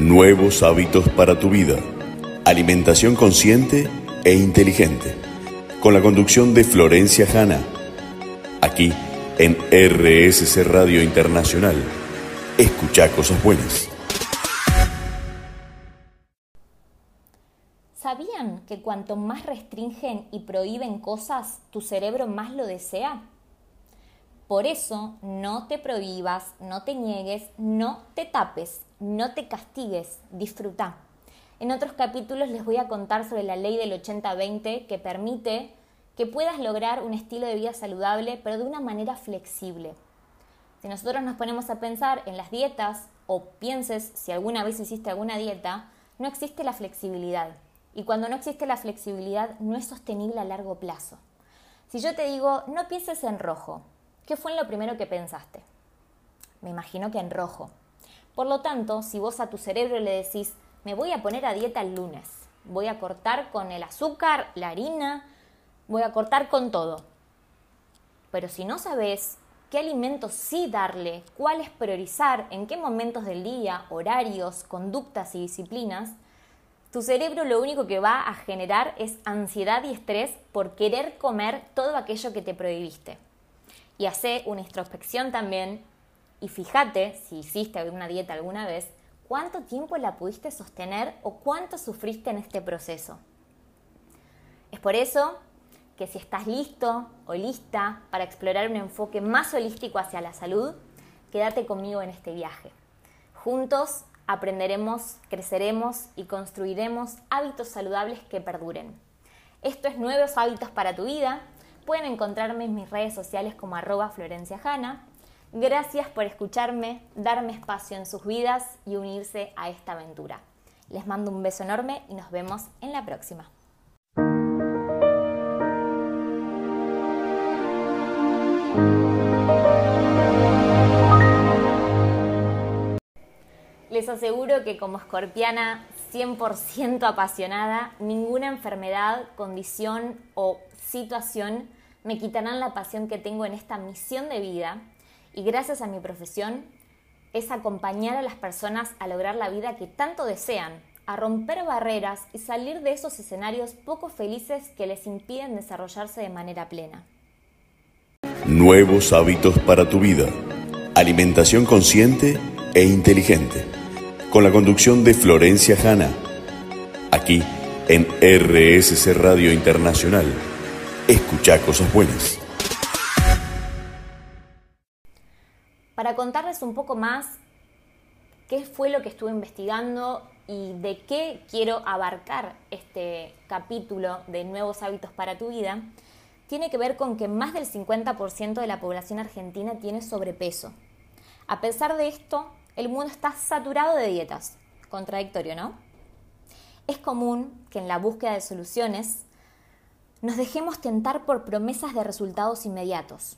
Nuevos hábitos para tu vida. Alimentación consciente e inteligente. Con la conducción de Florencia Hanna. Aquí en RSC Radio Internacional. Escucha cosas buenas. ¿Sabían que cuanto más restringen y prohíben cosas, tu cerebro más lo desea? Por eso, no te prohíbas, no te niegues, no te tapes, no te castigues, disfruta. En otros capítulos les voy a contar sobre la ley del 80-20 que permite que puedas lograr un estilo de vida saludable, pero de una manera flexible. Si nosotros nos ponemos a pensar en las dietas o pienses si alguna vez hiciste alguna dieta, no existe la flexibilidad. Y cuando no existe la flexibilidad, no es sostenible a largo plazo. Si yo te digo, no pienses en rojo, ¿Qué fue lo primero que pensaste? Me imagino que en rojo. Por lo tanto, si vos a tu cerebro le decís, me voy a poner a dieta el lunes, voy a cortar con el azúcar, la harina, voy a cortar con todo. Pero si no sabes qué alimentos sí darle, cuáles priorizar, en qué momentos del día, horarios, conductas y disciplinas, tu cerebro lo único que va a generar es ansiedad y estrés por querer comer todo aquello que te prohibiste y hace una introspección también y fíjate, si hiciste alguna dieta alguna vez, cuánto tiempo la pudiste sostener o cuánto sufriste en este proceso. Es por eso que si estás listo o lista para explorar un enfoque más holístico hacia la salud, quédate conmigo en este viaje. Juntos aprenderemos, creceremos y construiremos hábitos saludables que perduren. Esto es Nuevos Hábitos para tu Vida Pueden encontrarme en mis redes sociales como arroba Florencia Gracias por escucharme, darme espacio en sus vidas y unirse a esta aventura. Les mando un beso enorme y nos vemos en la próxima. Les aseguro que como escorpiana 100% apasionada, ninguna enfermedad, condición o situación me quitarán la pasión que tengo en esta misión de vida y gracias a mi profesión es acompañar a las personas a lograr la vida que tanto desean, a romper barreras y salir de esos escenarios poco felices que les impiden desarrollarse de manera plena. Nuevos hábitos para tu vida. Alimentación consciente e inteligente. Con la conducción de Florencia Hanna. Aquí en RSC Radio Internacional escucha cosas buenas. Para contarles un poco más qué fue lo que estuve investigando y de qué quiero abarcar este capítulo de nuevos hábitos para tu vida, tiene que ver con que más del 50% de la población argentina tiene sobrepeso. A pesar de esto, el mundo está saturado de dietas. Contradictorio, ¿no? Es común que en la búsqueda de soluciones nos dejemos tentar por promesas de resultados inmediatos.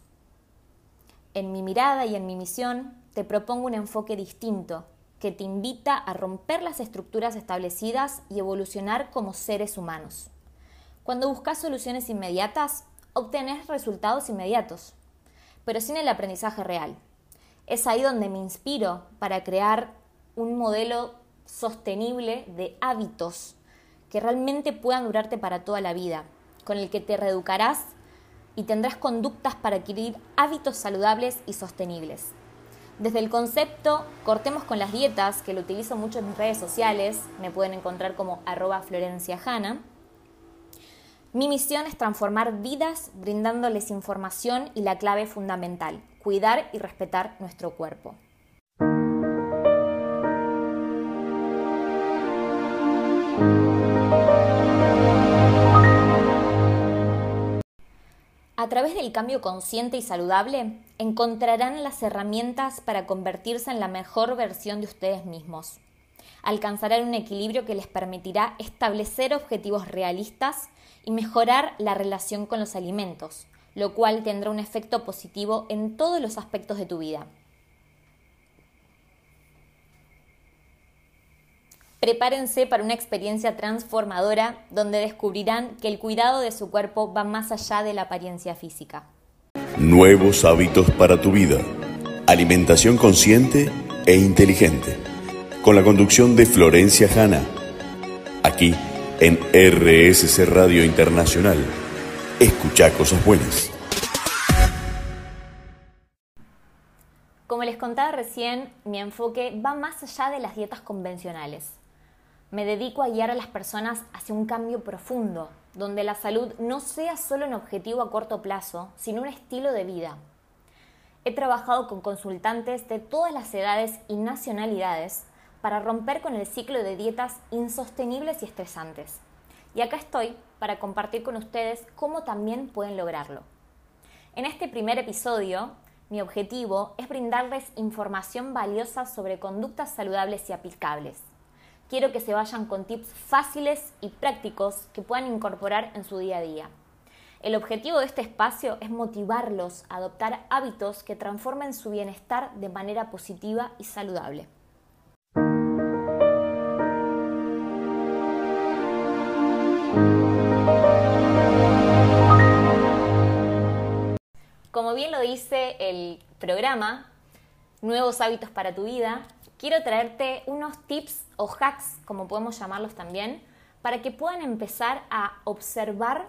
En mi mirada y en mi misión te propongo un enfoque distinto que te invita a romper las estructuras establecidas y evolucionar como seres humanos. Cuando buscas soluciones inmediatas, obtenés resultados inmediatos, pero sin el aprendizaje real. Es ahí donde me inspiro para crear un modelo sostenible de hábitos que realmente puedan durarte para toda la vida, con el que te reeducarás y tendrás conductas para adquirir hábitos saludables y sostenibles. Desde el concepto Cortemos con las dietas, que lo utilizo mucho en mis redes sociales, me pueden encontrar como arroba Florencia Mi misión es transformar vidas brindándoles información y la clave fundamental, cuidar y respetar nuestro cuerpo. A través del cambio consciente y saludable, encontrarán las herramientas para convertirse en la mejor versión de ustedes mismos. Alcanzarán un equilibrio que les permitirá establecer objetivos realistas y mejorar la relación con los alimentos, lo cual tendrá un efecto positivo en todos los aspectos de tu vida. Prepárense para una experiencia transformadora donde descubrirán que el cuidado de su cuerpo va más allá de la apariencia física. Nuevos hábitos para tu vida. Alimentación consciente e inteligente. con la conducción de Florencia Hanna. Aquí en RSC Radio Internacional. Escucha cosas buenas. Como les contaba recién, mi enfoque va más allá de las dietas convencionales. Me dedico a guiar a las personas hacia un cambio profundo, donde la salud no sea solo un objetivo a corto plazo, sino un estilo de vida. He trabajado con consultantes de todas las edades y nacionalidades para romper con el ciclo de dietas insostenibles y estresantes. Y acá estoy para compartir con ustedes cómo también pueden lograrlo. En este primer episodio mi objetivo es brindarles información valiosa sobre conductas saludables y aplicables. Quiero que se vayan con tips fáciles y prácticos que puedan incorporar en su día a día. El objetivo de este espacio es motivarlos a adoptar hábitos que transformen su bienestar de manera positiva y saludable. Como bien lo dice el programa, Nuevos hábitos para tu vida, quiero traerte unos tips o hacks, como podemos llamarlos también, para que puedan empezar a observar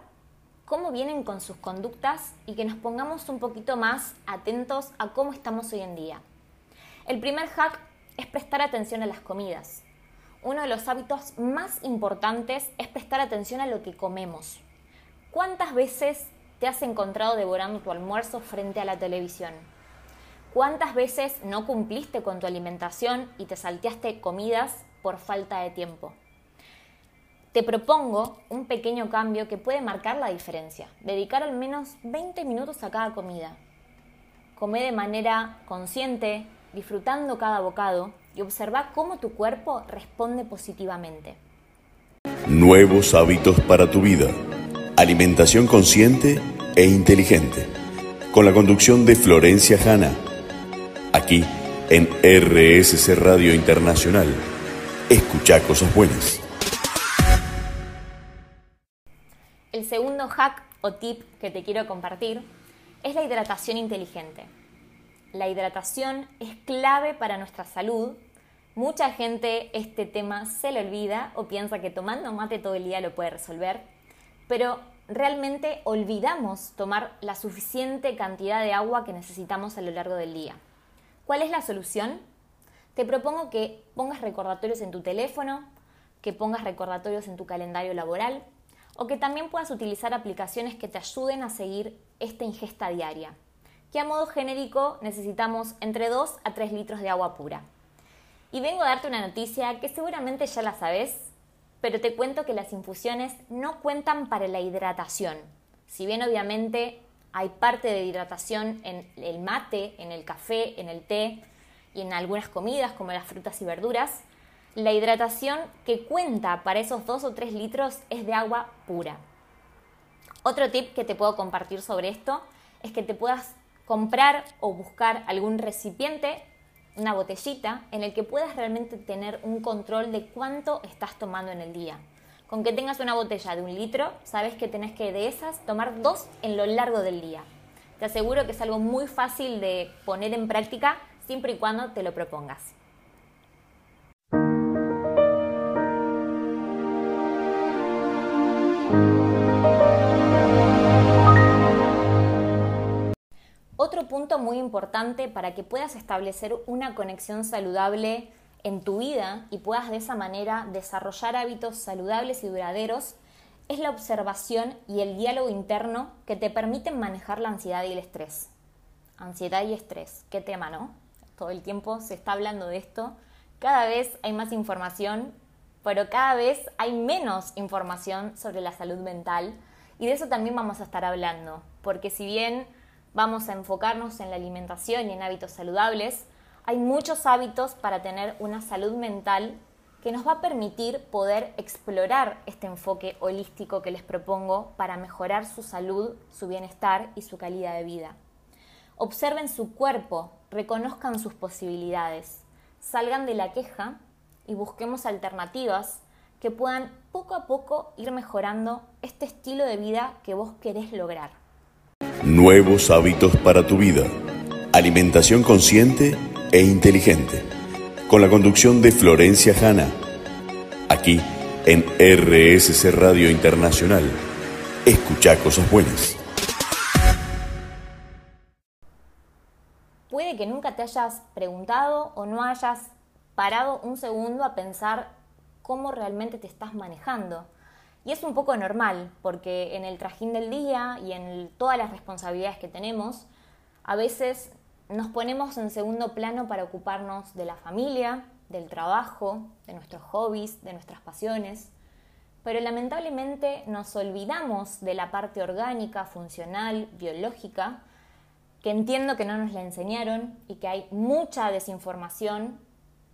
cómo vienen con sus conductas y que nos pongamos un poquito más atentos a cómo estamos hoy en día. El primer hack es prestar atención a las comidas. Uno de los hábitos más importantes es prestar atención a lo que comemos. ¿Cuántas veces te has encontrado devorando tu almuerzo frente a la televisión? ¿Cuántas veces no cumpliste con tu alimentación y te salteaste comidas por falta de tiempo? Te propongo un pequeño cambio que puede marcar la diferencia. Dedicar al menos 20 minutos a cada comida. Come de manera consciente, disfrutando cada bocado y observa cómo tu cuerpo responde positivamente. Nuevos hábitos para tu vida. Alimentación consciente e inteligente. Con la conducción de Florencia Hanna. Aquí en RSC Radio Internacional. Escucha cosas buenas. El segundo hack o tip que te quiero compartir es la hidratación inteligente. La hidratación es clave para nuestra salud. Mucha gente este tema se le olvida o piensa que tomando mate todo el día lo puede resolver, pero realmente olvidamos tomar la suficiente cantidad de agua que necesitamos a lo largo del día. ¿Cuál es la solución? Te propongo que pongas recordatorios en tu teléfono, que pongas recordatorios en tu calendario laboral o que también puedas utilizar aplicaciones que te ayuden a seguir esta ingesta diaria, que a modo genérico necesitamos entre 2 a 3 litros de agua pura. Y vengo a darte una noticia que seguramente ya la sabes, pero te cuento que las infusiones no cuentan para la hidratación. Si bien obviamente hay parte de hidratación en el mate, en el café, en el té y en algunas comidas como las frutas y verduras, la hidratación que cuenta para esos 2 o 3 litros es de agua pura. Otro tip que te puedo compartir sobre esto es que te puedas comprar o buscar algún recipiente una botellita en el que puedas realmente tener un control de cuánto estás tomando en el día. Con que tengas una botella de un litro, sabes que tenés que de esas tomar dos en lo largo del día. Te aseguro que es algo muy fácil de poner en práctica siempre y cuando te lo propongas. Otro punto muy importante para que puedas establecer una conexión saludable en tu vida y puedas de esa manera desarrollar hábitos saludables y duraderos es la observación y el diálogo interno que te permiten manejar la ansiedad y el estrés. Ansiedad y estrés, qué tema, ¿no? Todo el tiempo se está hablando de esto. Cada vez hay más información, pero cada vez hay menos información sobre la salud mental y de eso también vamos a estar hablando, porque si bien vamos a enfocarnos en la alimentación y en hábitos saludables, hay muchos hábitos para tener una salud mental que nos va a permitir poder explorar este enfoque holístico que les propongo para mejorar su salud, su bienestar y su calidad de vida. Observen su cuerpo, reconozcan sus posibilidades, salgan de la queja y busquemos alternativas que puedan poco a poco ir mejorando este estilo de vida que vos querés lograr. Nuevos hábitos para tu vida. Alimentación consciente e inteligente. con la conducción de Florencia Hanna, aquí en RSC Radio Internacional. Escucha cosas buenas. Puede que nunca te hayas preguntado o no hayas parado un segundo a pensar cómo realmente te estás manejando. Y es un poco normal, porque en el trajín del día y en todas las responsabilidades que tenemos, a veces nos ponemos en segundo plano para ocuparnos de la familia, del trabajo, de nuestros hobbies, de nuestras pasiones, pero lamentablemente nos olvidamos de la parte orgánica, funcional, biológica, que entiendo que no nos la enseñaron y que hay mucha desinformación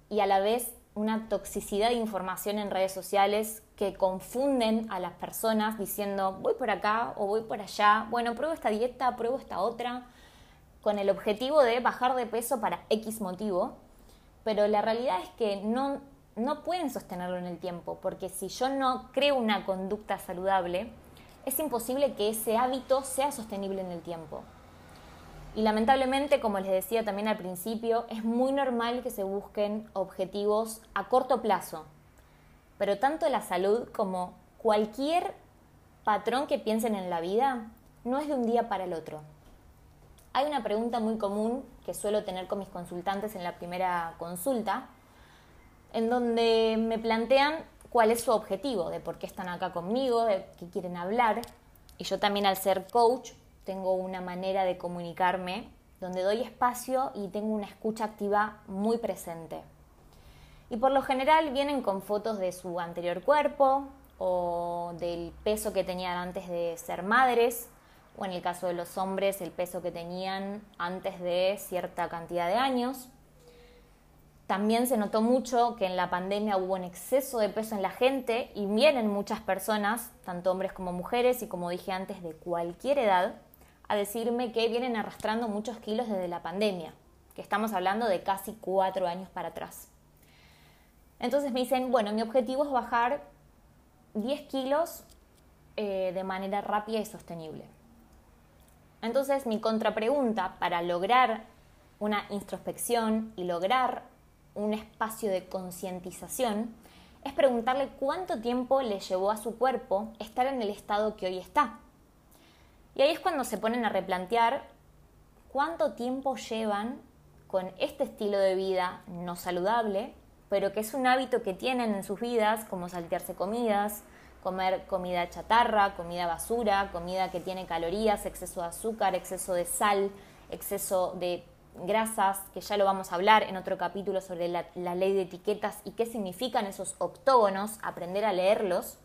y a la vez una toxicidad de información en redes sociales que confunden a las personas diciendo voy por acá o voy por allá, bueno, pruebo esta dieta, pruebo esta otra, con el objetivo de bajar de peso para X motivo, pero la realidad es que no, no pueden sostenerlo en el tiempo, porque si yo no creo una conducta saludable, es imposible que ese hábito sea sostenible en el tiempo. Y lamentablemente, como les decía también al principio, es muy normal que se busquen objetivos a corto plazo. Pero tanto la salud como cualquier patrón que piensen en la vida no es de un día para el otro. Hay una pregunta muy común que suelo tener con mis consultantes en la primera consulta, en donde me plantean cuál es su objetivo, de por qué están acá conmigo, de qué quieren hablar. Y yo también al ser coach tengo una manera de comunicarme donde doy espacio y tengo una escucha activa muy presente. Y por lo general vienen con fotos de su anterior cuerpo o del peso que tenían antes de ser madres, o en el caso de los hombres el peso que tenían antes de cierta cantidad de años. También se notó mucho que en la pandemia hubo un exceso de peso en la gente y vienen muchas personas, tanto hombres como mujeres y como dije antes, de cualquier edad, a decirme que vienen arrastrando muchos kilos desde la pandemia, que estamos hablando de casi cuatro años para atrás. Entonces me dicen, bueno, mi objetivo es bajar 10 kilos eh, de manera rápida y sostenible. Entonces mi contrapregunta para lograr una introspección y lograr un espacio de concientización es preguntarle cuánto tiempo le llevó a su cuerpo estar en el estado que hoy está. Y ahí es cuando se ponen a replantear cuánto tiempo llevan con este estilo de vida no saludable, pero que es un hábito que tienen en sus vidas, como saltearse comidas, comer comida chatarra, comida basura, comida que tiene calorías, exceso de azúcar, exceso de sal, exceso de grasas, que ya lo vamos a hablar en otro capítulo sobre la, ley de etiquetas y qué significan esos octógonos, aprender a leerlos,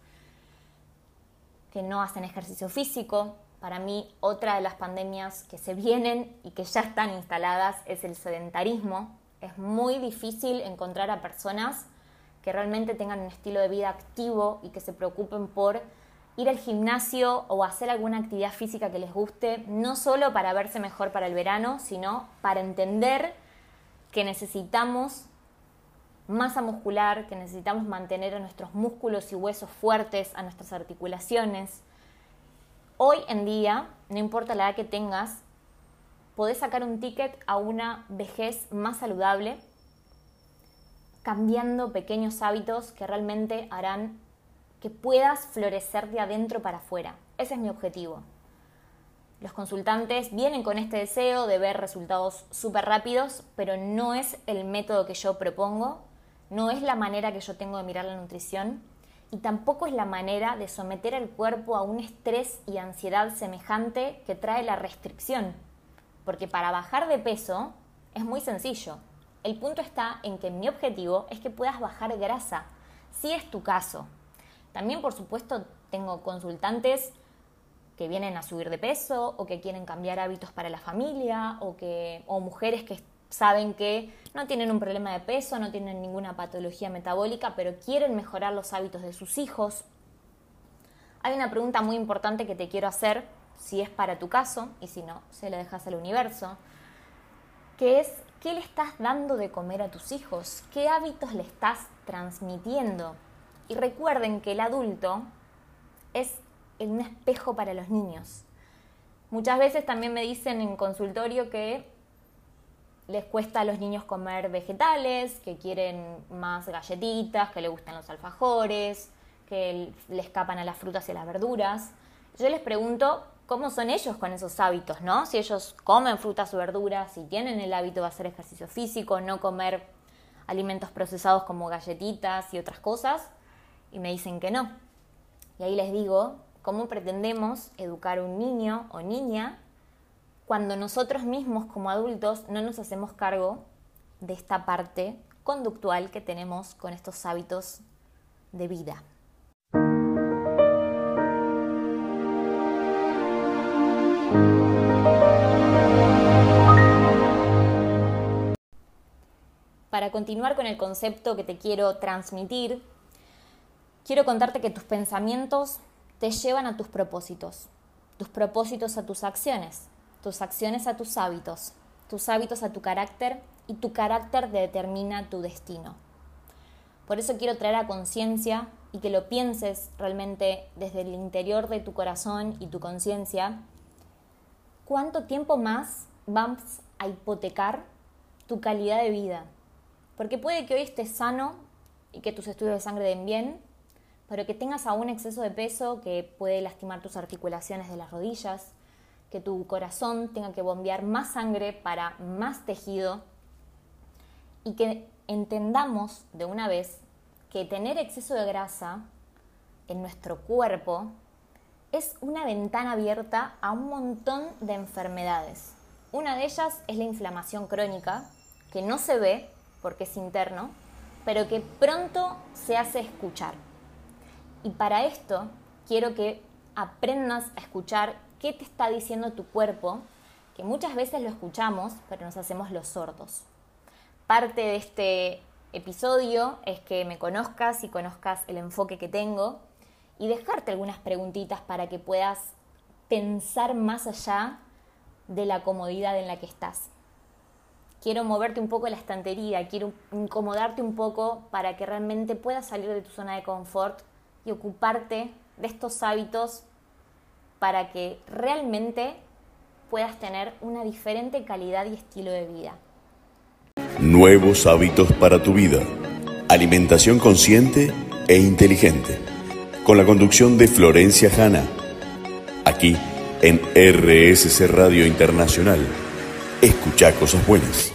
que no hacen ejercicio físico, para mí, otra de las pandemias que se vienen y que ya están instaladas es el sedentarismo. Es muy difícil encontrar a personas que realmente tengan un estilo de vida activo y que se preocupen por ir al gimnasio o hacer alguna actividad física que les guste, no solo para verse mejor para el verano, sino para entender que necesitamos masa muscular, que necesitamos mantener a nuestros músculos y huesos fuertes, a nuestras articulaciones, Hoy en día, no importa la edad que tengas, podés sacar un ticket a una vejez más saludable, cambiando pequeños hábitos que realmente harán que puedas florecer de adentro para afuera. Ese es mi objetivo. Los consultantes vienen con este deseo de ver resultados súper rápidos, pero no es el método que yo propongo, no es la manera que yo tengo de mirar la nutrición y tampoco es la manera de someter al cuerpo a un estrés y ansiedad semejante que trae la restricción. Porque para bajar de peso es muy sencillo. El punto está en que mi objetivo es que puedas bajar grasa, si es tu caso. También, por supuesto, tengo consultantes que vienen a subir de peso o que quieren cambiar hábitos para la familia o, que, o mujeres que saben que no tienen un problema de peso, no tienen ninguna patología metabólica, pero quieren mejorar los hábitos de sus hijos. Hay una pregunta muy importante que te quiero hacer, si es para tu caso, y si no, se la dejas al universo, que es, ¿qué le estás dando de comer a tus hijos? ¿Qué hábitos le estás transmitiendo? Y recuerden que el adulto es un espejo para los niños. Muchas veces también me dicen en consultorio que les cuesta a los niños comer vegetales, que quieren más galletitas, que les gustan los alfajores, que le escapan a las frutas y a las verduras. Yo les pregunto cómo son ellos con esos hábitos, ¿no? Si ellos comen frutas o verduras, si tienen el hábito de hacer ejercicio físico, no comer alimentos procesados como galletitas y otras cosas, y me dicen que no. Y ahí les digo, ¿cómo pretendemos educar a un niño o niña cuando nosotros mismos como adultos no nos hacemos cargo de esta parte conductual que tenemos con estos hábitos de vida? Para continuar con el concepto que te quiero transmitir, quiero contarte que tus pensamientos te llevan a tus propósitos, tus propósitos a tus acciones, tus acciones a tus hábitos, tus hábitos a tu carácter y tu carácter determina tu destino. Por eso quiero traer a conciencia y que lo pienses realmente desde el interior de tu corazón y tu conciencia, cuánto tiempo más vas a hipotecar tu calidad de vida, porque puede que hoy estés sano y que tus estudios de sangre den bien, pero que tengas aún exceso de peso que puede lastimar tus articulaciones de las rodillas, que tu corazón tenga que bombear más sangre para más tejido y que entendamos de una vez que tener exceso de grasa en nuestro cuerpo es una ventana abierta a un montón de enfermedades. Una de ellas es la inflamación crónica, que no se ve, porque es interno, pero que pronto se hace escuchar. Y para esto quiero que aprendas a escuchar qué te está diciendo tu cuerpo, que muchas veces lo escuchamos, pero nos hacemos los sordos. Parte de este episodio es que me conozcas y conozcas el enfoque que tengo y dejarte algunas preguntitas para que puedas pensar más allá de la comodidad en la que estás quiero moverte un poco la estantería, quiero incomodarte un poco para que realmente puedas salir de tu zona de confort y ocuparte de estos hábitos para que realmente puedas tener una diferente calidad y estilo de vida. Nuevos hábitos para tu vida. Alimentación consciente e inteligente. Con la conducción de Florencia Hanna. Aquí en RSC Radio Internacional. Escucha cosas buenas.